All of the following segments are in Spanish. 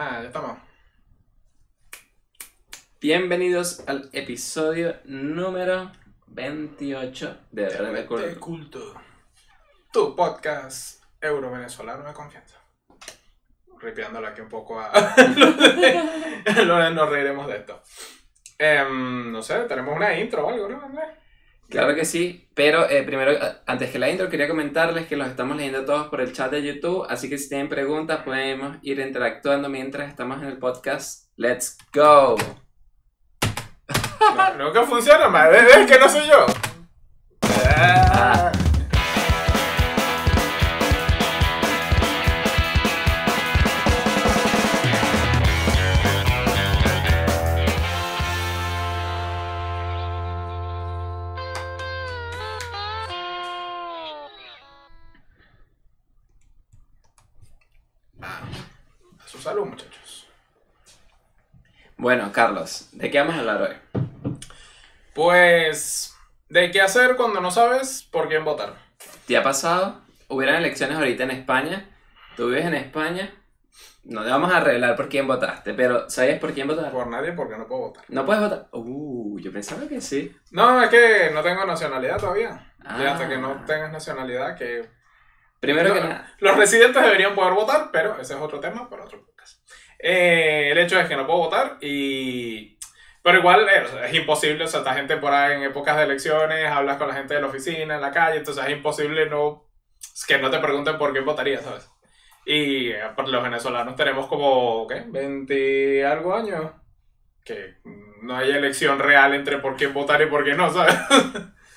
Ah, ya estamos. Bienvenidos al episodio número 28 de Red Culto. Tu podcast euro-venezolano de confianza. Ripeándole aquí un poco a. Nos reiremos de esto. Em, no sé, tenemos una intro o algo, ¿no, Andrés? Claro que sí, pero eh, primero, antes que la intro, quería comentarles que los estamos leyendo todos por el chat de YouTube, así que si tienen preguntas podemos ir interactuando mientras estamos en el podcast. ¡Let's go! No, que funciona, madre. Es que no soy yo. Ah, A su salud, muchachos. Bueno, Carlos, ¿de qué vamos a hablar hoy? Pues, ¿de qué hacer cuando no sabes por quién votar? ¿Te ha pasado? Hubieran elecciones ahorita en España, tú vives en España, no te vamos a revelar por quién votaste, pero ¿sabes por quién votar? Por nadie porque no puedo votar. ¿No puedes votar? Uh, yo pensaba que sí. No, es que no tengo nacionalidad todavía. Y Ah. hasta que no tengas nacionalidad, que... Primero que No, nada, Los residentes deberían poder votar, pero ese es otro tema para otro podcast. Eh, el hecho es que no puedo votar y... Pero igual eh, o sea, es imposible, o sea, esta gente por ahí en épocas de elecciones, hablas con la gente de la oficina, en la calle, entonces es imposible no... es que no te pregunten por quién votarías, ¿sabes? Y eh, los venezolanos tenemos como, ¿qué? 20 algo años. Que no hay elección real entre por quién votar y por quién no, ¿sabes?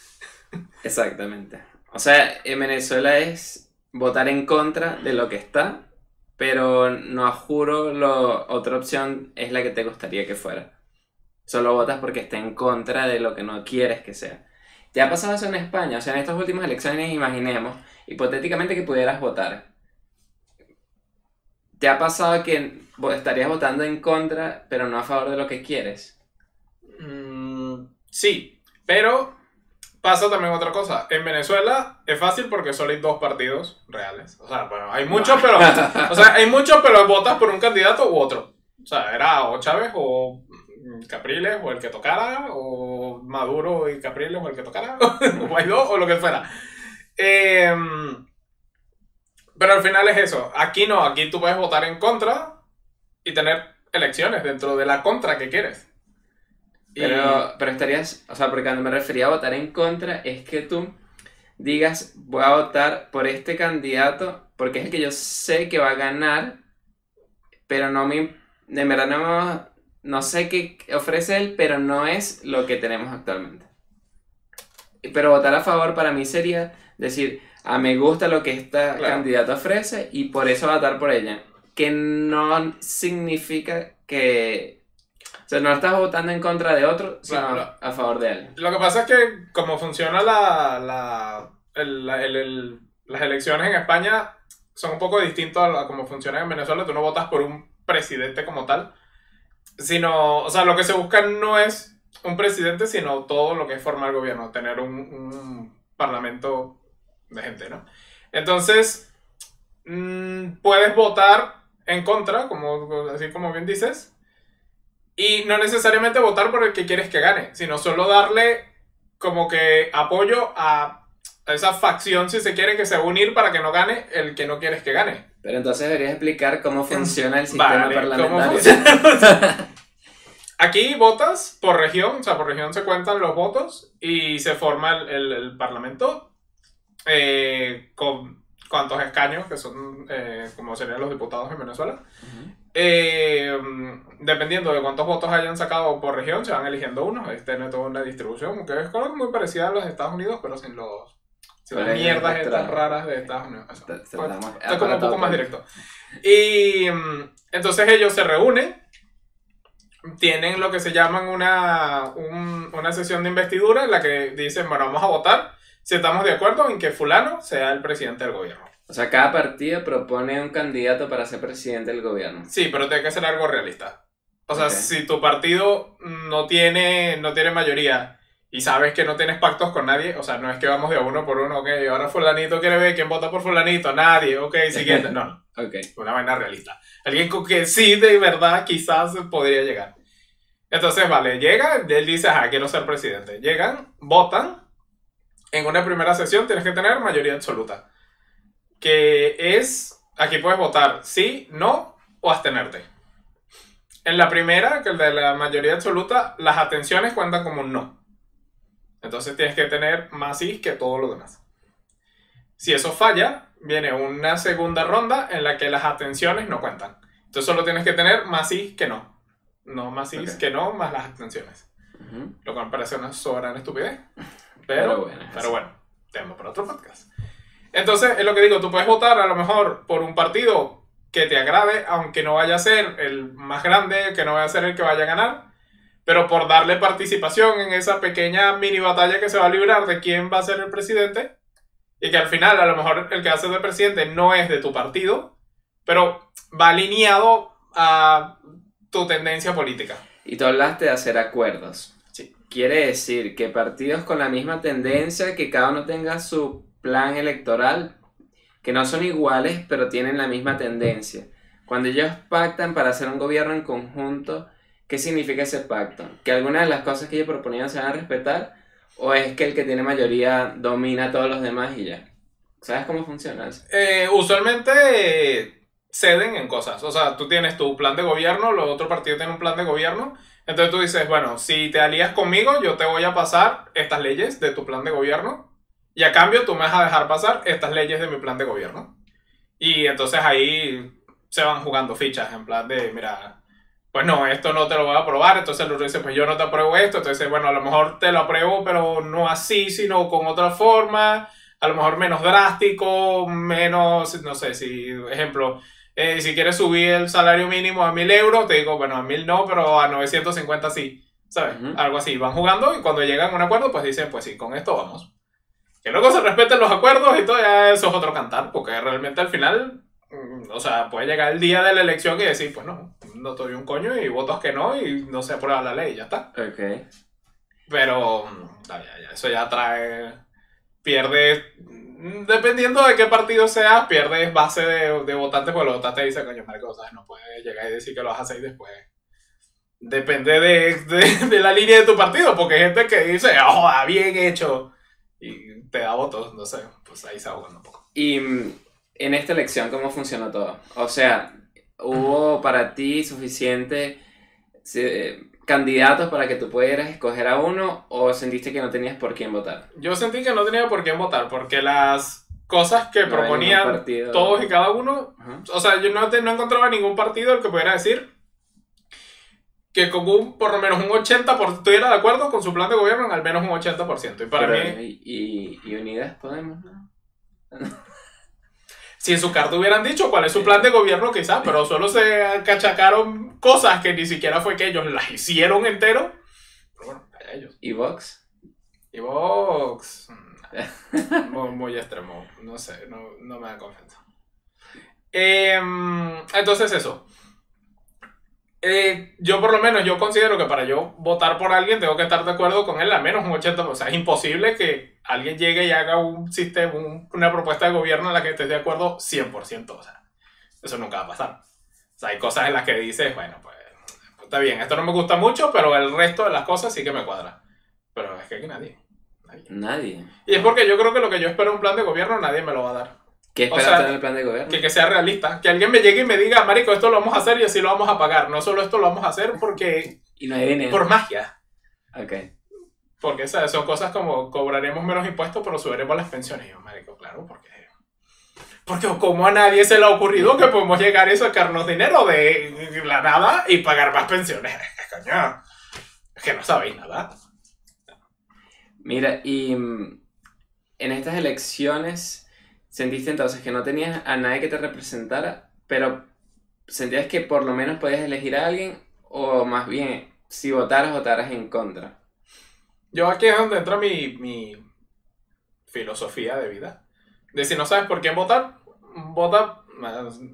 exactamente. O sea, en Venezuela es votar en contra de lo que está, pero no juro, lo, otra opción es la que te gustaría que fuera. Solo votas porque está en contra de lo que no quieres que sea. ¿Te ha pasado eso en España? O sea, en estas últimas elecciones, imaginemos, hipotéticamente que pudieras votar. ¿Te ha pasado que estarías votando en contra, pero no a favor de lo que quieres? Mm, sí, pero pasa también otra cosa. En Venezuela es fácil porque solo hay dos partidos reales. O sea, bueno, hay muchos, pero. O sea, hay muchos, pero votas por un candidato u otro. O sea, era o Chávez o mm, Capriles o el que tocara, o Maduro y Capriles o el que tocara, o Guaidó o lo que fuera. Em, pero al final es eso. Aquí no, aquí tú puedes votar en contra y tener elecciones dentro de la contra que quieres. Y- Pero, pero estarías, o sea, porque cuando me refería a votar en contra, es que tú digas, voy a votar por este candidato porque es el que yo sé que va a ganar, pero no me, de verdad no, no sé qué ofrece él, pero no es lo que tenemos actualmente. Pero votar a favor para mí sería decir, a me gusta lo que esta Claro. candidata ofrece y por eso votar por ella. Que no significa que... Sea, no estás votando en contra de otro, sino Claro. a favor de él. Lo que pasa es que como funciona la, la, el- la- el- el- las elecciones en España son un poco distintos a, cómo funcionan en Venezuela. Tú no votas por un presidente como tal, sino, o sea, lo que se busca no es un presidente, sino todo lo que es formar gobierno, tener un, un parlamento de gente, ¿no? Entonces, mm, puedes votar en contra, como, así como bien dices, y no necesariamente votar por el que quieres que gane, sino solo darle como que apoyo a, a esa facción, si se quiere, que se va a unir para que no gane el que no quieres que gane. Pero entonces deberías explicar cómo funciona el sistema Vale, ¿cómo parlamentario. Aquí votas por región, o sea, por región se cuentan los votos y se forma el, el- el parlamento eh, con cuántos escaños, que son eh, como serían los diputados en Venezuela. Eh, dependiendo de cuántos votos hayan sacado por región, se van eligiendo unos. Este tiene toda una distribución que es muy parecida a los de Estados Unidos, pero sin los. Sin las mierdas estas raras de Estados Unidos. Eso. Está- está Pues, más esto es como un poco más directo. Y mm, entonces ellos se reúnen, tienen lo que se llaman una, un- una sesión de investidura en la que dicen, bueno, vamos a votar si estamos de acuerdo en que fulano sea el presidente del gobierno. O sea, cada partido propone un candidato para ser presidente del gobierno. Sí, pero tiene que ser algo realista. O sea, si tu partido no tiene, no tiene mayoría y sabes que no tienes pactos con nadie, o sea, no es que vamos de uno por uno, ok, ahora fulanito quiere ver quién vota por fulanito, nadie, ok, siguiente, no, no, Ok. una vaina realista. Alguien con que sí, de verdad, quizás podría llegar. Entonces, vale, llega, él dice, ajá, quiero ser presidente. Llegan, votan, en una primera sesión tienes que tener mayoría absoluta, que es, aquí puedes votar sí, no o abstenerte. En la primera, que el de la mayoría absoluta, las atenciones cuentan como un no. Entonces tienes que tener más sí que todo lo demás. Si eso falla, viene una segunda ronda en la que las atenciones no cuentan. Entonces solo tienes que tener más sí que no. No más sí que no, más las atenciones. Ujú. Lo cual parece una soberana estupidez. Pero, Pero bueno, pero es bueno, tema para otro podcast. Entonces, es lo que digo, tú puedes votar a lo mejor por un partido que te agrade, aunque no vaya a ser el más grande, que no vaya a ser el que vaya a ganar, pero por darle participación en esa pequeña mini batalla que se va a librar de quién va a ser el presidente, y que al final a lo mejor el que va a ser de presidente no es de tu partido, pero va alineado a tu tendencia política. Y tú hablaste de hacer acuerdos. Sí. Quiere decir que partidos con la misma tendencia, que cada uno tenga su plan electoral, que no son iguales, pero tienen la misma tendencia. Cuando ellos pactan para hacer un gobierno en conjunto, ¿qué significa ese pacto? ¿Que algunas de las cosas que ellos proponían se van a respetar? ¿O es que el que tiene mayoría domina a todos los demás y ya? ¿Sabes cómo funciona eso? Eh, usualmente eh, ceden en cosas. O sea, tú tienes tu plan de gobierno, los otros partidos tienen un plan de gobierno. Entonces tú dices, bueno, si te alías conmigo, yo te voy a pasar estas leyes de tu plan de gobierno. Y a cambio tú me vas a dejar pasar estas leyes de mi plan de gobierno. Y entonces ahí se van jugando fichas en plan de, mira, pues no, esto no te lo voy a aprobar. Entonces el otro dice, pues yo no te apruebo esto. Entonces, bueno, a lo mejor te lo apruebo, pero no así, sino con otra forma a lo mejor menos drástico, menos, no sé, si, ejemplo, eh, si quieres subir el salario mínimo a 1000 euros, te digo, bueno, a 1000 no, pero a 950 sí, ¿sabes? Ujú. Algo así, van jugando y cuando llegan a un acuerdo, pues dicen, pues sí, con esto vamos. Que luego se respeten los acuerdos y todo, ya eso es otro cantar, porque realmente al final, mm, o sea, puede llegar el día de la elección y decir, pues no, no te doy un coño y votos que no y no se aprueba la ley, ya está. Ok. Pero mm, ya, ya, ya, eso ya trae. Pierdes. mm, Dependiendo de qué partido seas, pierdes base de, de votantes, porque los votantes dicen, coño, marico, ¿sabes? No puedes llegar y decir que lo vas a hacer y después. Depende de, de- de la línea de tu partido, porque hay gente que dice, ¡oh, bien hecho! Te da votos, no sé, pues ahí se ahogan un poco. Y mm, en esta elección, ¿cómo funcionó todo? O sea, ¿hubo para ti suficiente eh, candidatos para que tú pudieras escoger a uno o sentiste que no tenías por quién votar? Yo sentí que no tenía por quién votar, porque las cosas que No proponían partido. todos y cada uno Ajá. O sea, yo no, no encontraba ningún partido el que pudiera decir que con un, por lo menos un 80% estuviera de acuerdo con su plan de gobierno en al menos un 80%. Y para Pero, mí, y, y- y Unidas Podemos, ¿no? si en su carta hubieran dicho cuál es su plan de gobierno, quizás, pero solo se cachacaron cosas que ni siquiera fue que ellos las hicieron entero. Pero bueno, allá ellos. ¿Y Vox? Y Vox. Muy, muy extremo. No sé, no, no me da confianza. Em, entonces, eso. Eh, yo, por lo menos, yo considero que para yo votar por alguien tengo que estar de acuerdo con él, al menos un 80%. O sea, es imposible que alguien llegue y haga un sistema, un- una propuesta de gobierno en la que estés de acuerdo 100%. O sea, eso nunca va a pasar. O sea, hay cosas en las que dices, bueno, pues está bien, esto no me gusta mucho, pero el resto de las cosas sí que me cuadra. Pero es que aquí nadie. nadie. Nadie. Y es porque yo creo que lo que yo espero un plan de gobierno nadie me lo va a dar. ¿Qué O esperas sea, en el plan de gobierno? Que, que sea realista. Que alguien me llegue y me diga, Marico, esto lo vamos a hacer y así lo vamos a pagar. No solo esto lo vamos a hacer porque Y no hay dinero. por magia. Ok. Porque ¿sabes? son cosas como cobraremos menos impuestos, pero subiremos las pensiones. Y yo, Marico, claro, porque. Porque como a nadie se le ha ocurrido que podemos llegar y sacarnos dinero de la nada y pagar más pensiones. Coño. Es que no sabéis nada. Mira, y mm, en estas elecciones sentiste entonces que no tenías a nadie que te representara, pero sentías que por lo menos podías elegir a alguien, o más bien, si votaras, votaras en contra. Yo aquí es donde entra mi, mi filosofía de vida. De si no sabes por quién votar, vota.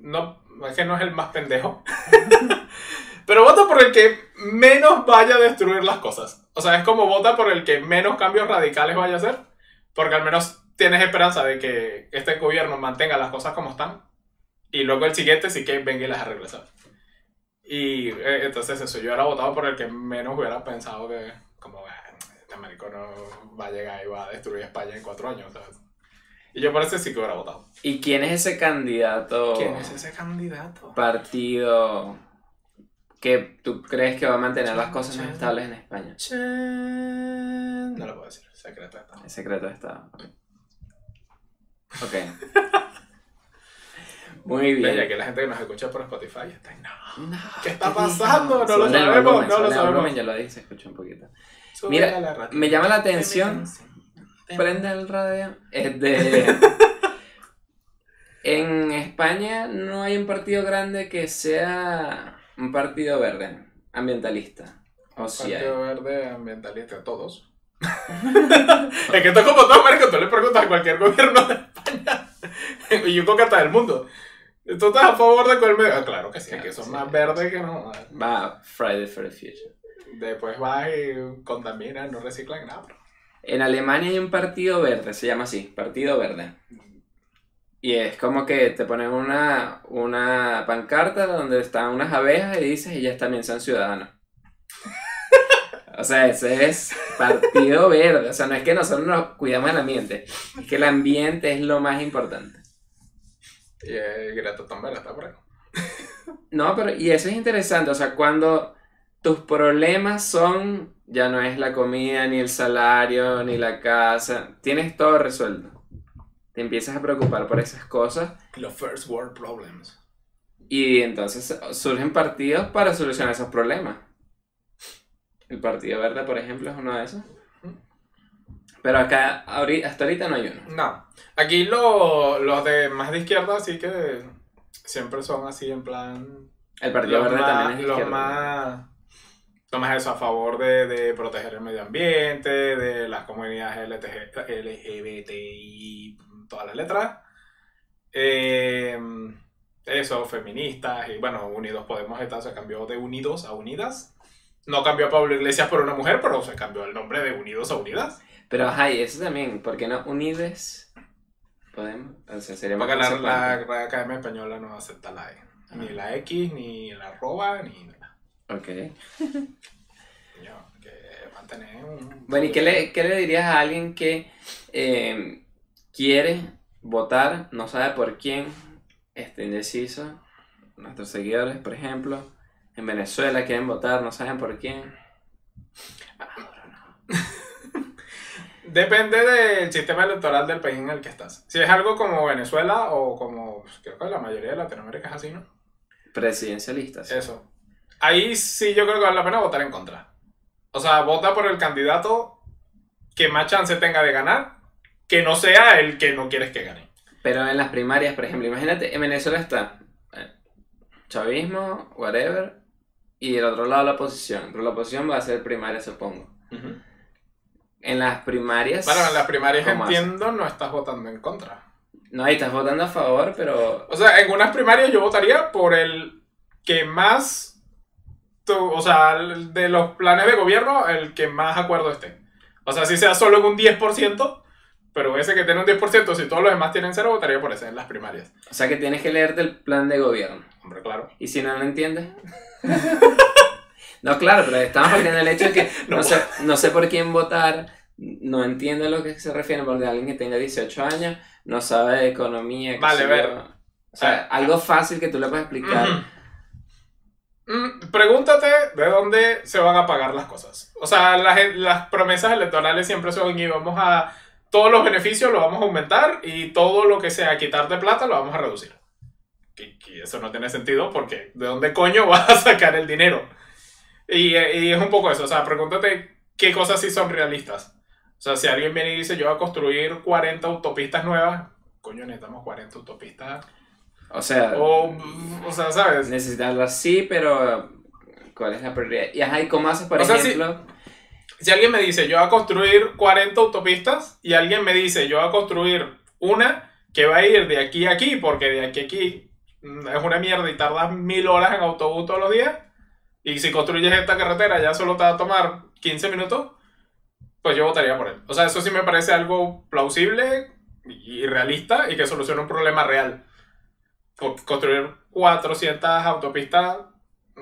No, es que no es el más pendejo. Pero vota por el que menos vaya a destruir las cosas. O sea, es como vota por el que menos cambios radicales vaya a hacer, porque al menos tienes esperanza de que este gobierno mantenga las cosas como están, y luego el siguiente sí que venga y las arregle, ¿sabes? Y eh, entonces eso, yo hubiera votado por el que menos hubiera pensado que, como, "Ah, este marico no va a llegar y va a destruir España en cuatro años, ¿sabes? Y yo por ese sí que hubiera votado. ¿Y quién es ese candidato? ¿Quién es ese candidato? partido que tú crees que va a mantener las cosas más estables en España? No lo puedo decir, secreto está. El secreto de Estado. Ok. Muy Ya bien. que la gente que nos escucha por Spotify está no. No, ¿Qué está pasando? No lo sabemos, volumen, no lo sabemos. ya lo dije, se escucha un poquito. Sube Mira. Me llama la atención, prende el radio, es de... En España no hay un partido grande que sea un partido verde, ambientalista. O hay. Partido Verde, ambientalista, todos. es que esto es como todo, marico, tú le preguntas a cualquier gobierno de y que hasta del mundo. ¿Tú estás a favor de medio? Ah, claro que sí, Claro, que son sí. más verdes que no. Va Friday for the Future. Después vas y contaminan, no reciclan nada. bro. En Alemania hay un partido verde, se llama así, Partido Verde. Y es como que te ponen una, una pancarta donde están unas abejas y dices, ellas también son ciudadanos. O sea, ese es Partido Verde. O sea, no es que nosotros nos cuidamos del ambiente, es que el ambiente es lo más importante. Y eh, Greta Thunberg está por ahí. No, pero y eso es interesante, o sea, cuando tus problemas son, ya no es la comida, ni el salario, ni la casa, tienes todo resuelto. Te empiezas a preocupar por esas cosas Los first world problems. y entonces surgen partidos para solucionar esos problemas. El Partido Verde, por ejemplo, es uno de esos. Pero acá, hasta ahorita no hay uno. No. Aquí lo- los de más de izquierda sí que siempre son así en plan El Partido Verde más, también es los más los más eso a favor de, de proteger el medio ambiente, de las comunidades LTG, LGBTI, todas las letras. Eh, eso, feministas y bueno, Unidos Podemos está, se cambió de Unidos a Unidas. No cambió a Pablo Iglesias por una mujer, pero se cambió el nombre de Unidos a Unidas. Pero ajá, y eso también, ¿por qué no unides? Podemos, o sea, sería Porque la, la Real Academia Española no acepta la E. Ni la X, ni la arroba, ni nada. Ok. Coño, que mantener un... Bueno, ¿y qué le, qué le dirías a alguien que eh, quiere votar, no sabe por quién, está indeciso? Nuestros seguidores, por ejemplo, en Venezuela quieren votar, no saben por quién. Depende del sistema electoral del país en el que estás. Si es algo como Venezuela o como, pues, creo que la mayoría de Latinoamérica es así, ¿no? Presidencialistas. Eso. Ahí sí yo creo que vale la pena votar en contra. O sea, vota por el candidato que más chance tenga de ganar, que no sea el que no quieres que gane. Pero en las primarias, por ejemplo, imagínate, en Venezuela está eh, chavismo, whatever, y del otro lado la oposición. Pero la oposición va a ser primaria, supongo. En las primarias... Bueno, en las primarias entiendo, no estás votando en contra. No, ahí estás votando a favor, pero... O sea, en unas primarias yo votaría por el que más, tu- o sea, de los planes de gobierno, el que más acuerdo esté. O sea, si sea solo en un 10%, pero ese que tiene un 10%, si todos los demás tienen cero, votaría por ese en las primarias. O sea que tienes que leerte el plan de gobierno. Hombre, claro. ¿Y si no lo entiendes? no, claro, pero estamos partiendo del hecho de que no, No. sé, no sé por quién votar, no entiendo a lo que se refiere, porque alguien que tenga 18 años no sabe de economía. Vale, ver. O sea, algo fácil que tú le puedas explicar. Mm, Pregúntate de dónde se van a pagar las cosas. O sea, las, las promesas electorales siempre son y vamos a... Todos los beneficios lo vamos a aumentar y todo lo que sea quitarte plata lo vamos a reducir. Que, que eso no tiene sentido porque ¿de dónde coño vas a sacar el dinero? Y, eh, y es un poco eso, o sea, pregúntate qué cosas sí son realistas. O sea, si alguien viene y dice yo voy a construir 40 autopistas nuevas, coño, necesitamos 40 autopistas. O sea, O, o sea, ¿sabes? necesitarlo así, pero ¿cuál es la prioridad? Y ajá, ¿y cómo haces, por O sea, sí. ejemplo? Si alguien me dice, yo voy a construir 40 autopistas, y alguien me dice, yo voy a construir una que va a ir de aquí a aquí, porque de aquí a aquí mm, es una mierda y tardas mil horas en autobús todos los días, y si construyes esta carretera ya solo te va a tomar 15 minutos, pues yo votaría por él. O sea, eso sí me parece algo plausible y realista y que soluciona un problema real. Construir 400 autopistas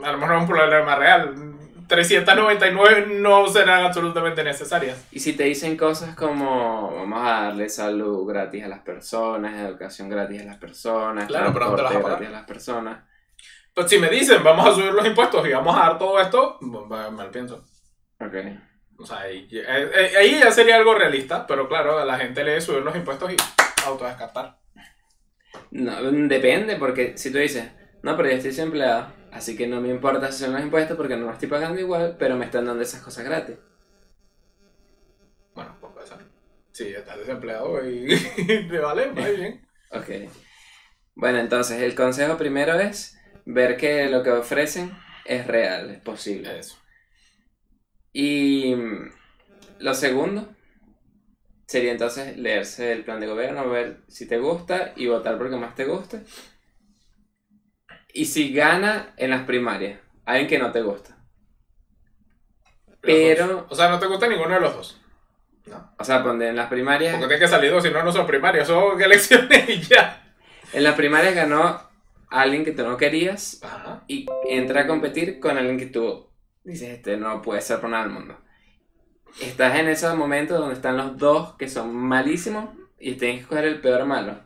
a lo mejor es un problema real. 399 no serán absolutamente necesarias. Y si te dicen cosas como vamos a darle salud gratis a las personas, educación gratis a las personas, Claro, pero ¿dónde las vas a pagar? gratis a las personas. Pues si me dicen vamos a subir los impuestos y vamos a dar todo esto, pues, mal pienso. Ok. O sea, ahí, eh, eh, ahí ya sería algo realista, pero claro, a la gente le subir los impuestos y autodescartar. No, depende, porque si tú dices, no, pero yo estoy desempleado, así que no me importa si son los impuestos porque no los estoy pagando igual, pero me están dando esas cosas gratis. Bueno, pues puede ser. Si estás desempleado y te vale, muy bien. Ok. Bueno, entonces el consejo primero es ver que lo que ofrecen es real, es posible. Eso. Y mm, lo segundo sería entonces leerse el plan de gobierno, ver si te gusta y votar porque más te guste. Y si gana en las primarias, alguien que no te gusta. Pero- O sea, no te gusta ninguno de los dos. No. O sea, ponte en las primarias, Porque tienes que salir dos, si no, no son primarias, son elecciones y ya. en las primarias ganó alguien que tú no querías Ajá. y entra a competir con alguien que tú dices, este no puede ser por nada del mundo. Estás en esos momentos donde están los dos que son malísimos y tienes que escoger el peor malo.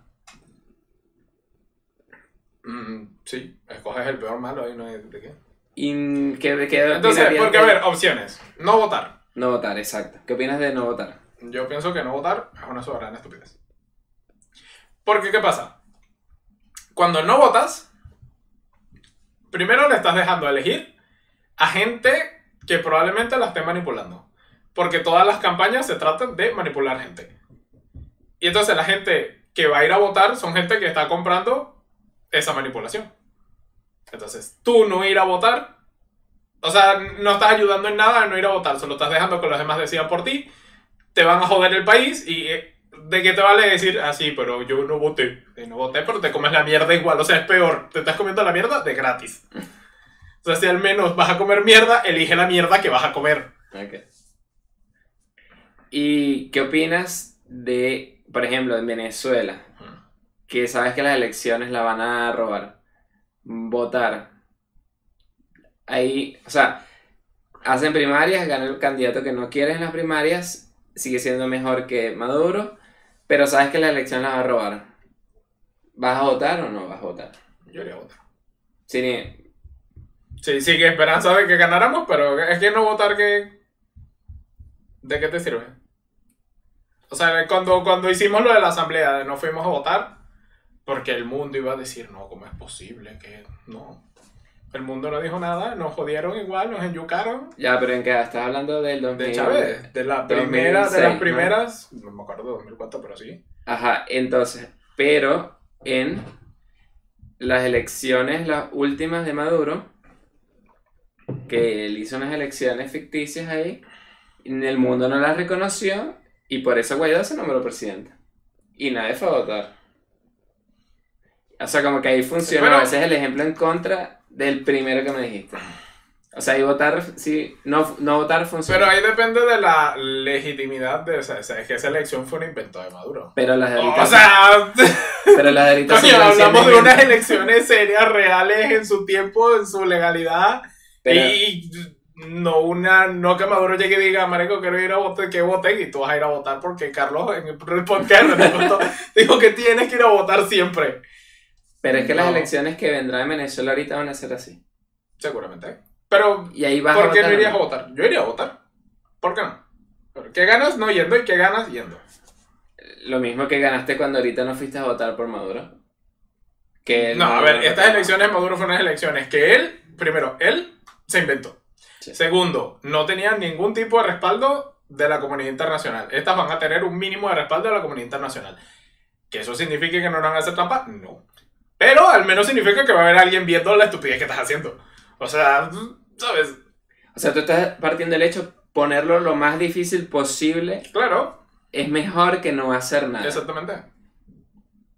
Mm, sí, escoges el peor malo ahí, no hay de qué. ¿Y qué, qué Entonces, porque a de ver, opciones. No votar. No votar, exacto. ¿Qué opinas de no votar? Yo pienso que no votar es una soberana estupidez. Porque, ¿qué pasa? Cuando no votas, primero le estás dejando elegir a gente que probablemente la esté manipulando. Porque todas las campañas se tratan de manipular gente. Y entonces la gente que va a ir a votar son gente que está comprando esa manipulación. Entonces, tú no ir a votar, o sea, no estás ayudando en nada a no ir a votar, solo estás dejando que los demás decidan por ti te van a joder el país y eh, ¿de qué te vale decir así? pero yo no voté. Y no voté, pero te comes la mierda igual. O sea, es peor. Te estás comiendo la mierda de gratis. O sea, si al menos vas a comer mierda, elige la mierda que vas a comer. Ok. ¿Y qué opinas de, por ejemplo, en Venezuela, que sabes que las elecciones la van a robar? Votar. Ahí, o sea, hacen primarias, gana el candidato que no quieres en las primarias, sigue siendo mejor que Maduro, pero sabes que la elección la va a robar. ¿Vas a votar o no vas a votar? Yo iría a votar. Sí, Sí, sí, que esperanza de que ganáramos, pero es que no votar que... ¿De qué te sirve? O sea, cuando, cuando hicimos lo de la asamblea, no fuimos a votar, porque el mundo iba a decir, no, ¿cómo es posible que no? El mundo no dijo nada, nos jodieron igual, nos enyucaron. ya, pero en qué estás hablando del 2000. De Chávez, de la primera, de 2006, las primeras, ¿no? me acuerdo de 2004, pero sí. Ajá, entonces, pero en las elecciones, las últimas de Maduro, que él hizo unas elecciones ficticias ahí, en el mundo no las reconoció y por eso Guaidó se nombró presidente. Y nadie fue a votar. O sea, como que ahí funciona Bueno. a veces el ejemplo en contra del primero que me dijiste. O sea, y votar, sí, no, no votar funciona. Pero ahí depende de la legitimidad de esa, esa- es que esa elección fue un invento de Maduro. Pero las de ahorita, O sea, pero las de ahorita coño, hablamos de unas elecciones serias, reales en su tiempo, en su legalidad. Pero- Y no una, no que Maduro llegue y diga, marico, quiero ir a votar, que voten, y tú vas a ir a votar porque Carlos en el podcast dijo que tienes que ir a votar siempre. Pero es que las elecciones que vendrán en Venezuela ahorita van a ser así. Seguramente. Pero, Y ahí vas ¿por a qué votar. no irías a votar? Yo iría a votar. ¿Por qué no? ¿Qué ganas no yendo y qué ganas yendo? Lo mismo que ganaste cuando ahorita no fuiste a votar por Maduro. Que No, a ver, estas elecciones Maduro fueron unas elecciones que él, primero, él se inventó. Sí. Segundo, no tenían ningún tipo de respaldo de la comunidad internacional. Estas van a tener un mínimo de respaldo de la comunidad internacional. ¿Que eso significa que no van a hacer trampa? No. Pero al menos significa que va a haber alguien viendo la estupidez que estás haciendo. O sea, ¿sabes? O sea, tú estás partiendo del hecho, ponerlo lo más difícil posible Claro, es mejor que no hacer nada. exactamente.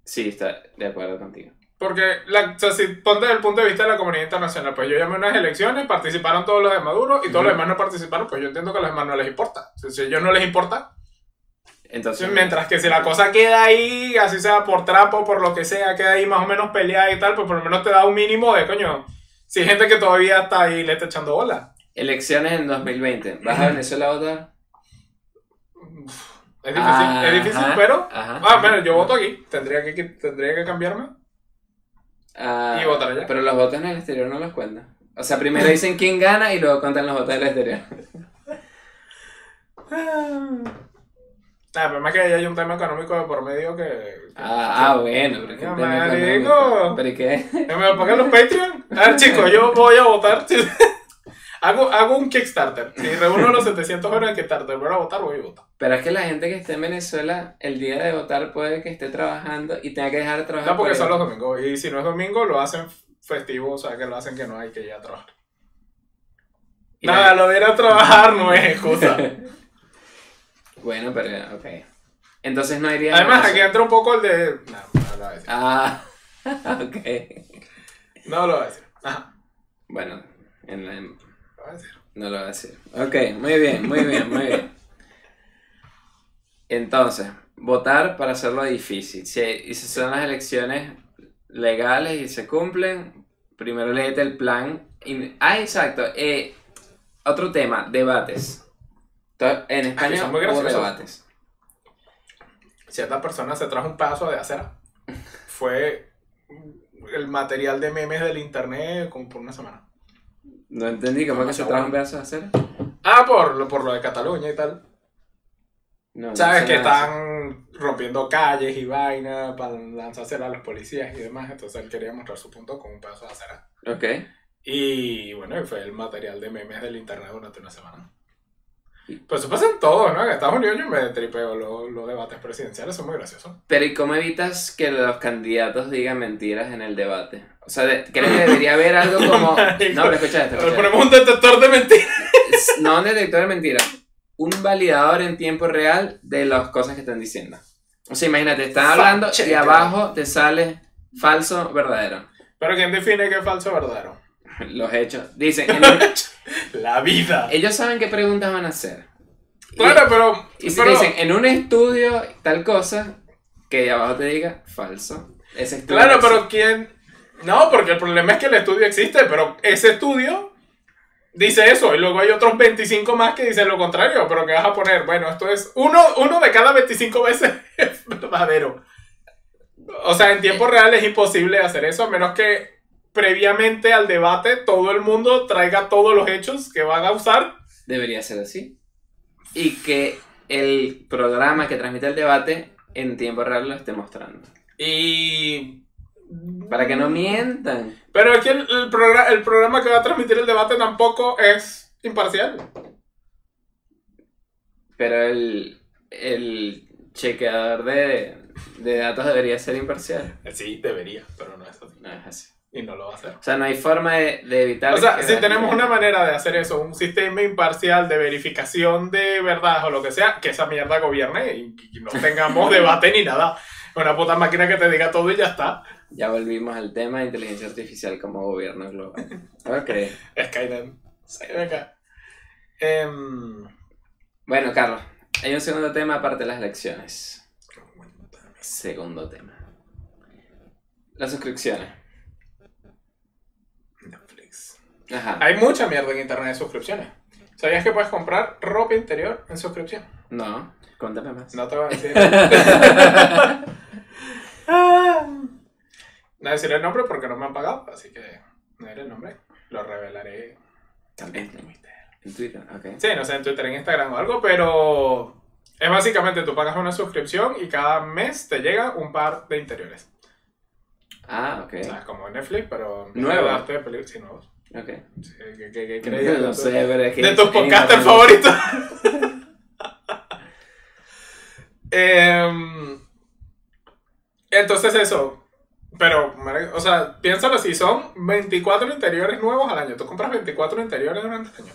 Sí, está de acuerdo contigo. Porque, la, o sea, si ponte desde el punto de vista de la comunidad internacional, pues yo llamé a unas elecciones, participaron todos los de Maduro y todos los demás no participaron, pues yo entiendo que a los demás no les importa. Si, si a ellos no les importa, Entonces, mientras que si la cosa queda ahí, así sea por trapo, por lo que sea, queda ahí más o menos peleada y tal, pues por lo menos te da un mínimo de coño. Si hay gente que todavía está ahí le está echando bola. elecciones en 2020. ¿Vas a Venezuela a votar? Es difícil, es difícil, pero. ajá. Ah, bueno, yo voto aquí. Tendría que, tendría que cambiarme. Ah, y votar allá. Pero los votos en el exterior no los cuentan. O sea, primero dicen quién gana y luego cuentan los votos del exterior. Ah, pero más que hay un tema económico de por medio que. que- Ah, ah, bueno, pero Ya, tema. ¿Pero y qué? ¿Que me lo pagan los Patreon? A ver, chicos, yo voy a votar. hago, hago un Kickstarter. Si reúno los 700 euros de Kickstarter, voy a votar, voy a votar. Pero es que la gente que esté en Venezuela, el día de votar puede que esté trabajando y tenga que dejar de trabajar. No, porque por son los domingos. Y si no es domingo, lo hacen festivo, o sea, que lo hacen que no hay que ir a trabajar. Nada, la- lo de ir a trabajar no es excusa. Bueno, pero ok. Entonces no iría. Además, aquí entra un poco el de. No, no lo voy a decir. Ah, ok. No lo voy a decir. Ajá. Bueno, en la- Lo voy a decir. no lo voy a decir. Ok, muy bien, muy bien, muy bien. Entonces, votar para hacerlo difícil. Si, y si son las elecciones legales y se cumplen, primero léete el plan. ah, exacto. eh, otro tema, debates. En España son muy hubo debates. Cierta persona se trajo un pedazo de acera. Fue el material de memes del internet como por una semana. No entendí cómo que se trajo un pedazo de acera. Ah, por lo, por lo de Cataluña y tal. No, no Sabes sé que están rompiendo calles y vaina para lanzársela a los policías y demás. Entonces él quería mostrar su punto con un pedazo de acera. Ok. Y bueno, y fue el material de memes del internet durante una semana. Pues eso pasa en todo, ¿no? En Estados Unidos yo me tripeo los, los debates presidenciales, son muy graciosos. Pero ¿y cómo evitas que los candidatos digan mentiras en el debate? O sea, ¿crees que debería haber algo como... No, pero escucha esto. Escucha ponemos un detector de mentiras. No un detector de mentiras. Un validador en tiempo real de las cosas que están diciendo. O sea, imagínate, están hablando y abajo te sale falso, verdadero. Pero ¿quién define qué es falso verdadero? Los hechos. Dicen, en La vida. ellos saben qué preguntas van a hacer. Claro, pero... Y si pero- dicen, en un estudio, tal cosa, que abajo te diga falso. Ese estudio Claro, no pero ¿quién...? No, porque el problema es que el estudio existe, pero ese estudio dice eso y luego hay otros 25 más que dicen lo contrario, pero que vas a poner, bueno, esto es uno, uno de cada 25 veces es verdadero. O sea, en tiempo real es imposible hacer eso, a menos que previamente al debate todo el mundo traiga todos los hechos que van a usar. Debería ser así. Y que el programa que transmite el debate en tiempo real lo esté mostrando. Y... Para que no mientan. Pero es que el, el progra- el programa que va a transmitir el debate tampoco es imparcial. Pero el, el chequeador de, de datos debería ser imparcial. Sí, debería, pero no es así. No es así. Y no lo va a hacer. O sea, no hay forma de, de evitar. O sea, si tenemos una manera de hacer eso, un sistema imparcial de verificación de verdad o lo que sea, que esa mierda gobierne y, y no tengamos debate ni nada. Una puta máquina que te diga todo y ya está. Ya volvimos al tema de inteligencia artificial como gobierno global. Ok. Skynet. Sí, venga. Em, Bueno, Carlos, hay un segundo tema aparte de las elecciones. Segundo tema. Las suscripciones. Netflix. Ajá. Hay mucha mierda en internet de suscripciones. ¿Sabías que puedes comprar ropa interior en suscripción? No, cuéntame más. No te voy a decir. no deciré el nombre porque no me han pagado, así que no diré el nombre. Lo revelaré También en Twitter. en Twitter, ok. Sí, no sé, en Twitter, en Instagram o algo, pero es básicamente tú pagas una suscripción y cada mes te llega un par de interiores. Ah, ok. O sea, es como Netflix, pero Nuevos. de películas, sí, nuevos. Ok. Sí, creías No de sé, tu- pero es que. de tus podcasters favoritos. Em, entonces eso, pero, o sea, piénsalo si son 24 interiores nuevos al año. ¿Tú compras 24 interiores durante el año?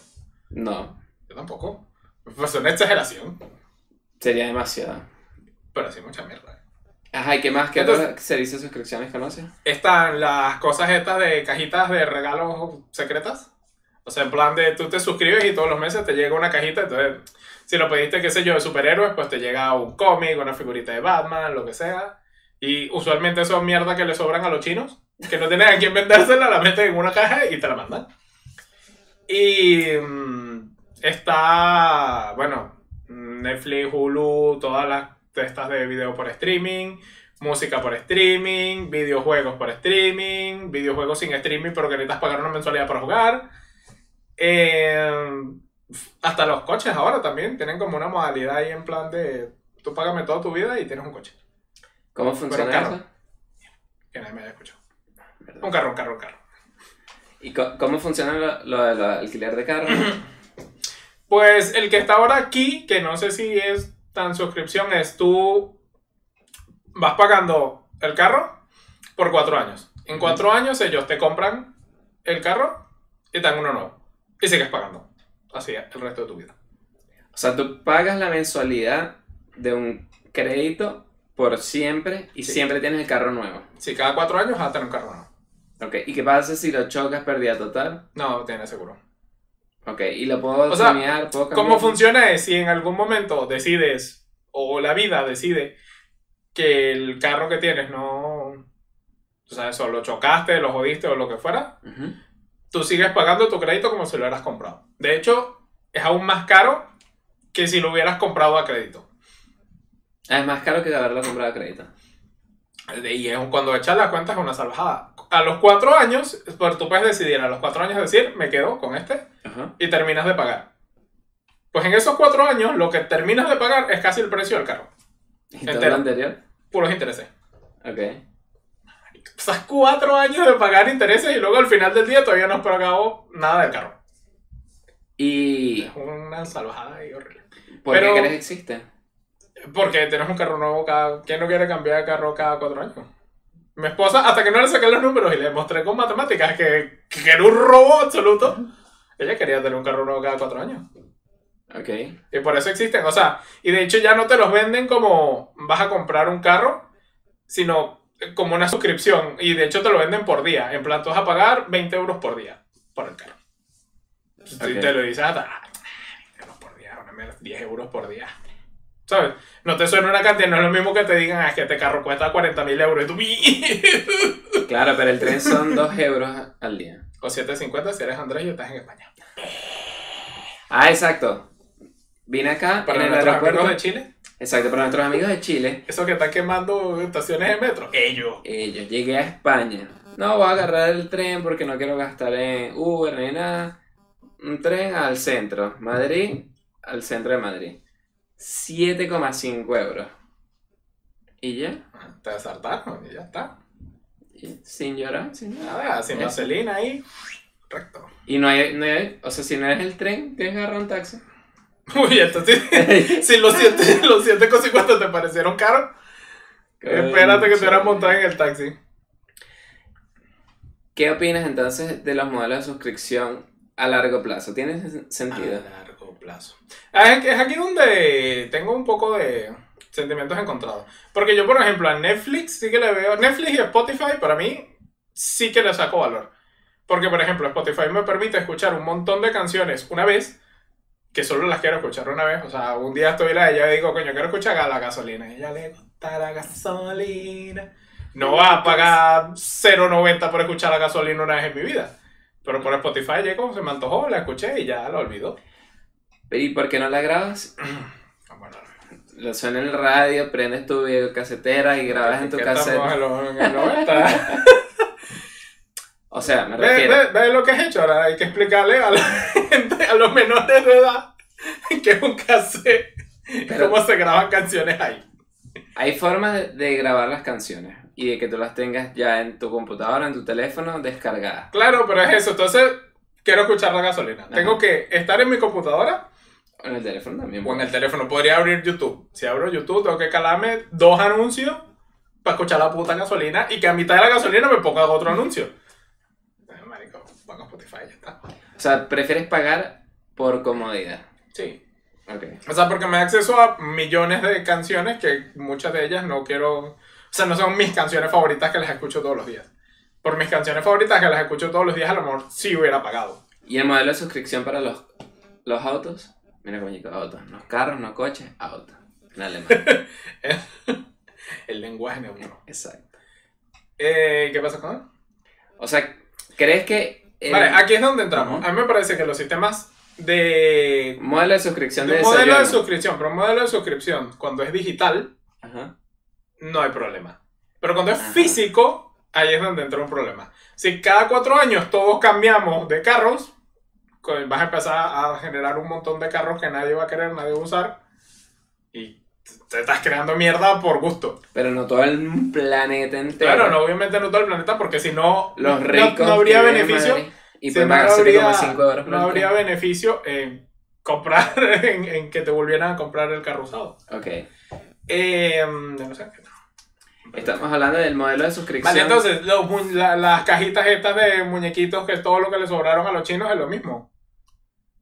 No, Yo tampoco. Pues es una exageración, sería demasiado. pero sí mucha mierda. Ajá, ¿y qué más? ¿Qué Entonces- otros servicios de suscripciones conoces? Están las cosas estas de cajitas de regalos secretas. O sea, en plan de tú te suscribes y todos los meses te llega una cajita. Entonces, si lo pediste, qué sé yo, de superhéroes, pues te llega un cómic, una figurita de Batman, lo que sea. Y usualmente son mierda que le sobran a los chinos, que no tienen a quién vendérsela, la meten en una caja y te la mandan. Y mm, está, bueno, Netflix, Hulu, todas las estas de video por streaming, música por streaming, videojuegos por streaming, videojuegos sin streaming pero que necesitas pagar una mensualidad para jugar. Eh, hasta los coches ahora también tienen como una modalidad ahí en plan de tú págame toda tu vida y tienes un coche. ¿Cómo funciona carro. eso? Que nadie me haya escuchado. Un carro, un carro, un carro. ¿Y cómo funciona lo, lo del alquiler de carro? Pues el que está ahora aquí, que no sé si es tan suscripción, es tú vas pagando el carro por cuatro años. En cuatro años ellos te compran el carro y te dan uno nuevo. Y sigues pagando. Así el resto de tu vida. O sea, tú pagas la mensualidad de un crédito por siempre y Sí. siempre tienes el carro nuevo. Si cada cuatro años vas a tener un carro nuevo. Ok, ¿y qué pasa si lo chocas pérdida total? No, tienes seguro. Ok, ¿y lo puedo O sea, cambiar? ¿Cómo funciona es si en algún momento decides, o la vida decide, que el carro que tienes no... O sea, eso, lo chocaste, lo jodiste o lo que fuera, tú sigues pagando tu crédito como si lo hubieras comprado. De hecho, es aún más caro que si lo hubieras comprado a crédito. Es más caro que haberlo comprado a crédito. Y es, cuando echas las cuentas es una salvajada. A los cuatro años, pues tú puedes decidir a los cuatro años decir, me quedo con este Ajá. y terminas de pagar. Pues en esos cuatro años, lo que terminas de pagar es casi el precio del carro. ¿Y todo lo anterior? Puros intereses. Ok. Pasas cuatro años de pagar intereses y luego al final del día todavía no has pagado nada del carro. ¿Y Es una salvajada y horrible. por Pero- qué crees que existe? Porque tienes un carro nuevo cada... ¿Quién no quiere cambiar de carro cada cuatro años? Mi esposa, hasta que no le saqué los números y le mostré con matemáticas que, que era un robo absoluto, ella quería tener un carro nuevo cada cuatro años. Ok. Y por eso existen. O sea, y de hecho ya no te los venden como vas a comprar un carro, sino como una suscripción. Y de hecho te lo venden por día. En plan, tú vas a pagar 20 euros por día por el carro. Si Ok. te lo dices hasta ah, 20 euros por día, una mierda, 10 euros por día. ¿Sabes? No te suena una cantidad, no es lo mismo que te digan, ah, es que este carro cuesta 40 mil euros y tú, Claro, pero el tren son 2 euros al día. o 7.50 si eres Andrés y estás en España. Ah, exacto. Vine acá Para en el nuestros aeropuerto. amigos de Chile, Exacto, para nuestros amigos de Chile. esos que están quemando estaciones de metro, ellos. Yo llegué a España. No voy a agarrar el tren porque no quiero gastar en Uber ni nada. Un tren al centro. Madrid al centro de Madrid. 7,5 euros. ¿Y ya? Te desartaron y ya está. Y sin llorar, sin nada. Nada, sin Eso. vaselina ahí. Recto. Y no hay, no hay- o sea, si no eres el tren, tienes que agarrar un taxi. Uy, entonces, si los 7 los siete con 50 te parecieron caros, espérate que te hubieras montado en el taxi. ¿Qué opinas entonces de los modelos de suscripción a largo plazo? ¿Tiene sen- A sentido? largo plazo. Es, aquí donde tengo un poco de sentimientos encontrados. Porque yo, por ejemplo, a Netflix sí que le veo. Netflix y Spotify, para mí, sí que le saco valor. Porque, por ejemplo, Spotify me permite escuchar un montón de canciones una vez, que solo las quiero escuchar una vez. O sea, un día estoy la ella y digo, coño, quiero escuchar a la gasolina. Y ella le gusta la gasolina. No va a pagar 0.90 por escuchar la gasolina una vez en mi vida. Pero por Spotify llego, se me antojó, la escuché y ya la olvidó. ¿Y por qué no la grabas? Ah, bueno, Lo suena en el radio, prendes tu videocasetera y grabas en tu ¿qué cassette. estamos en los, en el 90? O sea, me ve, refiero. ve, ve lo que has hecho. Ahora hay que explicarle a la gente, a los menores de edad, que es un cassette y cómo se graban canciones ahí. Hay formas de, de grabar las canciones y de que tú las tengas ya en tu computadora, en tu teléfono, descargadas. Claro, pero es eso. Entonces, quiero escuchar la gasolina. Ajá. Tengo que estar en mi computadora O en el teléfono también. o en el teléfono. Podría abrir YouTube. Si abro YouTube, tengo que calarme dos anuncios para escuchar la puta gasolina y que a mitad de la gasolina me ponga otro anuncio. Marico, pongo Spotify, ya está. O sea, prefieres pagar por comodidad. Sí. Ok. O sea, porque me da acceso a millones de canciones que muchas de ellas no quiero. Sea, no son mis canciones favoritas que las escucho todos los días. Por mis canciones favoritas que las escucho todos los días, a lo mejor sí hubiera pagado. ¿Y el modelo de suscripción para los, los autos? Mira cómo digo autos. No carros, no coches, autos. En alemán. El lenguaje neutro. Exacto. Eh, ¿Qué pasa con él? O sea, ¿crees que el Vale, aquí es donde entramos. A mí me parece que los sistemas de... modelo de suscripción de de modelo de suscripción, pero un modelo de suscripción, cuando es digital, Ajá. No hay problema. Pero cuando es Ajá. físico, ahí es donde entra un problema. Si cada cuatro años todos cambiamos de carros, co- vas a empezar a generar un montón de carros que nadie va a querer, nadie va a usar, y te estás creando mierda por gusto. Pero no todo el planeta entero. Claro, no, obviamente no todo el planeta, porque si no, Los no- ricos. no, habría beneficio. Y si no habría, 7,5 euros no habría beneficio en comprar, en, en que te volvieran a comprar el carro usado. Ok. Eh, no sé. Estamos hablando del modelo de suscripción. Vale, entonces, los mu- la- las cajitas estas de muñequitos, que todo lo que le sobraron a los chinos es lo mismo.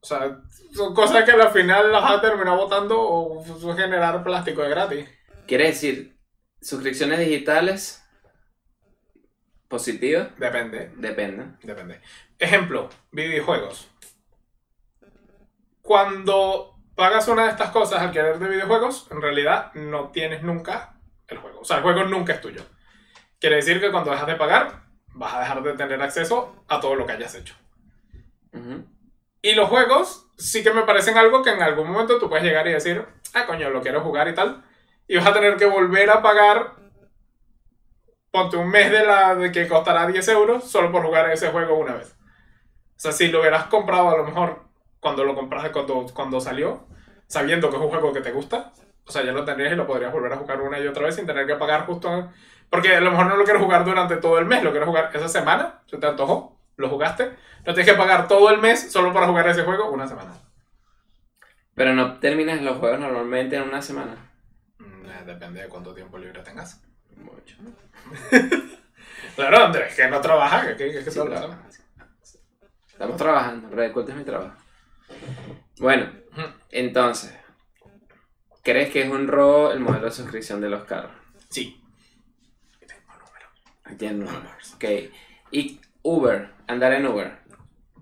O sea, son cosas que al final las van a terminar botando o generar plástico de gratis. Quiere decir, suscripciones digitales positivas, Depende, depende. depende. Ejemplo, videojuegos. Cuando pagas una de estas cosas al querer de videojuegos, en realidad no tienes nunca el juego. O sea, el juego nunca es tuyo. Quiere decir que cuando dejas de pagar, vas a dejar de tener acceso a todo lo que hayas hecho. Y los juegos sí que me parecen algo que en algún momento tú puedes llegar y decir, ah, coño, lo quiero jugar y tal. Y vas a tener que volver a pagar, ponte un mes de la de que costará 10 euros solo por jugar ese juego una vez. O sea, si lo hubieras comprado a lo mejor cuando lo compraste, cuando, cuando salió, sabiendo que es un juego que te gusta, o sea, ya lo tendrías y lo podrías volver a jugar una y otra vez sin tener que pagar justo... Porque a lo mejor no lo quieres jugar durante todo el mes, lo quieres jugar esa semana, se te antojó, lo jugaste, no tienes que pagar todo el mes solo para jugar ese juego una semana. Pero no terminas los juegos normalmente en una semana. Mm, eh, Depende de cuánto tiempo libre tengas. Mucho. Claro, Andrés, que no trabaja, que, que, que Sí, trabaja. Estamos trabajando, recuerda es mi trabajo. Bueno, entonces, ¿crees que es un robo el modelo de suscripción de los carros? Sí. Y tengo número. Aquí en Uber. Ok. Y Uber, andar en Uber.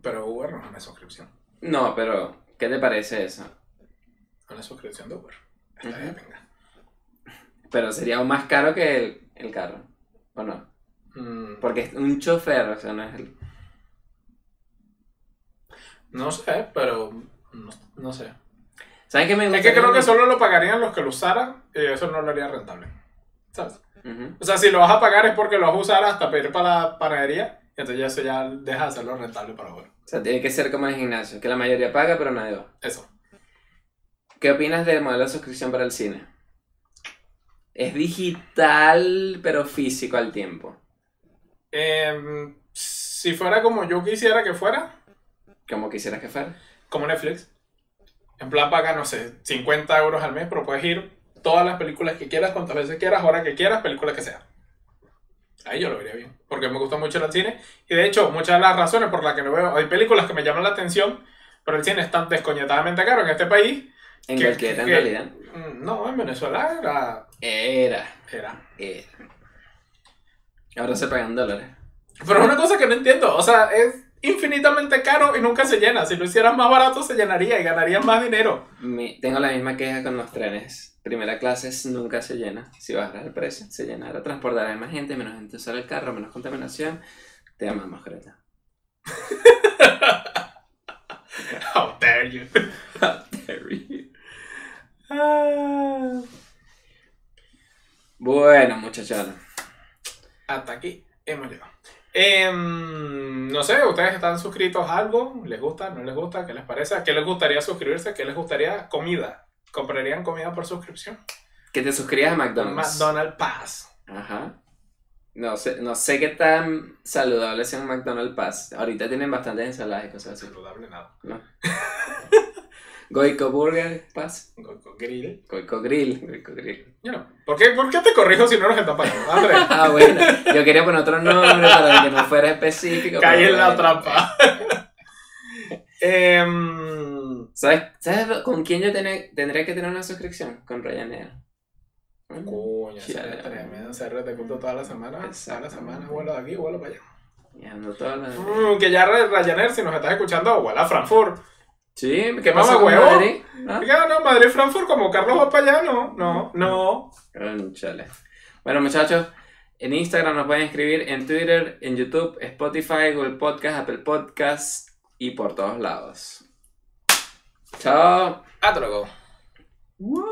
Pero Uber no es una suscripción. No, pero ¿qué te parece eso? Es una suscripción de Uber. Está venga. Pero sería aún más caro que el, el carro, ¿o no? Mm, Porque es un chofer, o sea, no es el... no sé, pero no, no sé. ¿Sabes qué me gusta? Es que creo que solo lo pagarían los que lo usaran y eso no lo haría rentable. ¿Sabes? O sea, si lo vas a pagar es porque lo vas a usar hasta pedir para la panadería y entonces ya eso ya deja de hacerlo rentable para Uber. O sea, tiene que ser como en el gimnasio, que la mayoría paga, pero nadie va. Eso. ¿Qué opinas del modelo de suscripción para el cine? Es digital, pero físico al tiempo. Em, si fuera como yo quisiera que fuera, Como quisieras que fuera. como Netflix, en plan paga, no sé, 50 euros al mes, pero puedes ir todas las películas que quieras, cuantas veces quieras, hora que quieras, película que sea. Ahí yo lo vería bien, porque me gusta mucho el cine. Y de hecho, muchas de las razones por las que no veo, hay películas que me llaman la atención, pero el cine es tan descoñetadamente caro en este país. En que- cualquier en que- realidad. mm, No, en Venezuela era. Era. era. Era. Ahora se pagan dólares. Pero es una cosa que no entiendo, o sea, es infinitamente caro y nunca se llena. Si lo hicieras más barato, se llenaría y ganarías más dinero. Mi- tengo la misma queja con los trenes. Primera clase nunca se llena. Si bajas el precio, se llenará. Transportará más gente, menos gente usará el carro, menos contaminación. Te amamos, Greta. How dare you. Ah. Bueno, muchachones. Hasta aquí hemos llegado. Em, no sé, ¿ustedes están suscritos a algo? ¿Les gusta? ¿No les gusta? ¿Qué les parece? ¿A qué les gustaría suscribirse? ¿Qué les gustaría? Comida. ¿Comprarían comida por suscripción? Que te suscribas a McDonald's. McDonald's Pass. Ajá. No sé, no sé qué tan saludable sea un McDonald's Pass. Ahorita tienen bastantes ensaladas y cosas así. Saludable nada. ¿no? Goico Burger Pass. Goico Grill. Goico Grill. Goico Grill. Yo no. ¿Por qué, ¿Por qué te corrijo si no nos están pagando? Andrés, Ah, bueno. Yo quería poner otro nombre para que no fuera específico. caí en la bueno. trampa. Em, ¿Sabes, ¿Sabes con quién yo tené- tendría que tener una suscripción? Con Ryanair. Coño, sería tremendo hacer de culto toda la semana. Toda la semana, vuelo de aquí, vuelo para allá. Toda la- Mm, que ya Ry- Ryanair, si nos estás escuchando, vuela a Frankfurt. Sí, ¿qué Mamá pasa con huevo. Madrid? ¿Ah? Diga, no, Madrid-Frankfurt como Carlos va para allá, no, no, no. Bueno, muchachos, en Instagram nos pueden escribir, en Twitter, en YouTube, Spotify, Google Podcast, Apple Podcast y por todos lados. Chao. Hasta luego. Woo.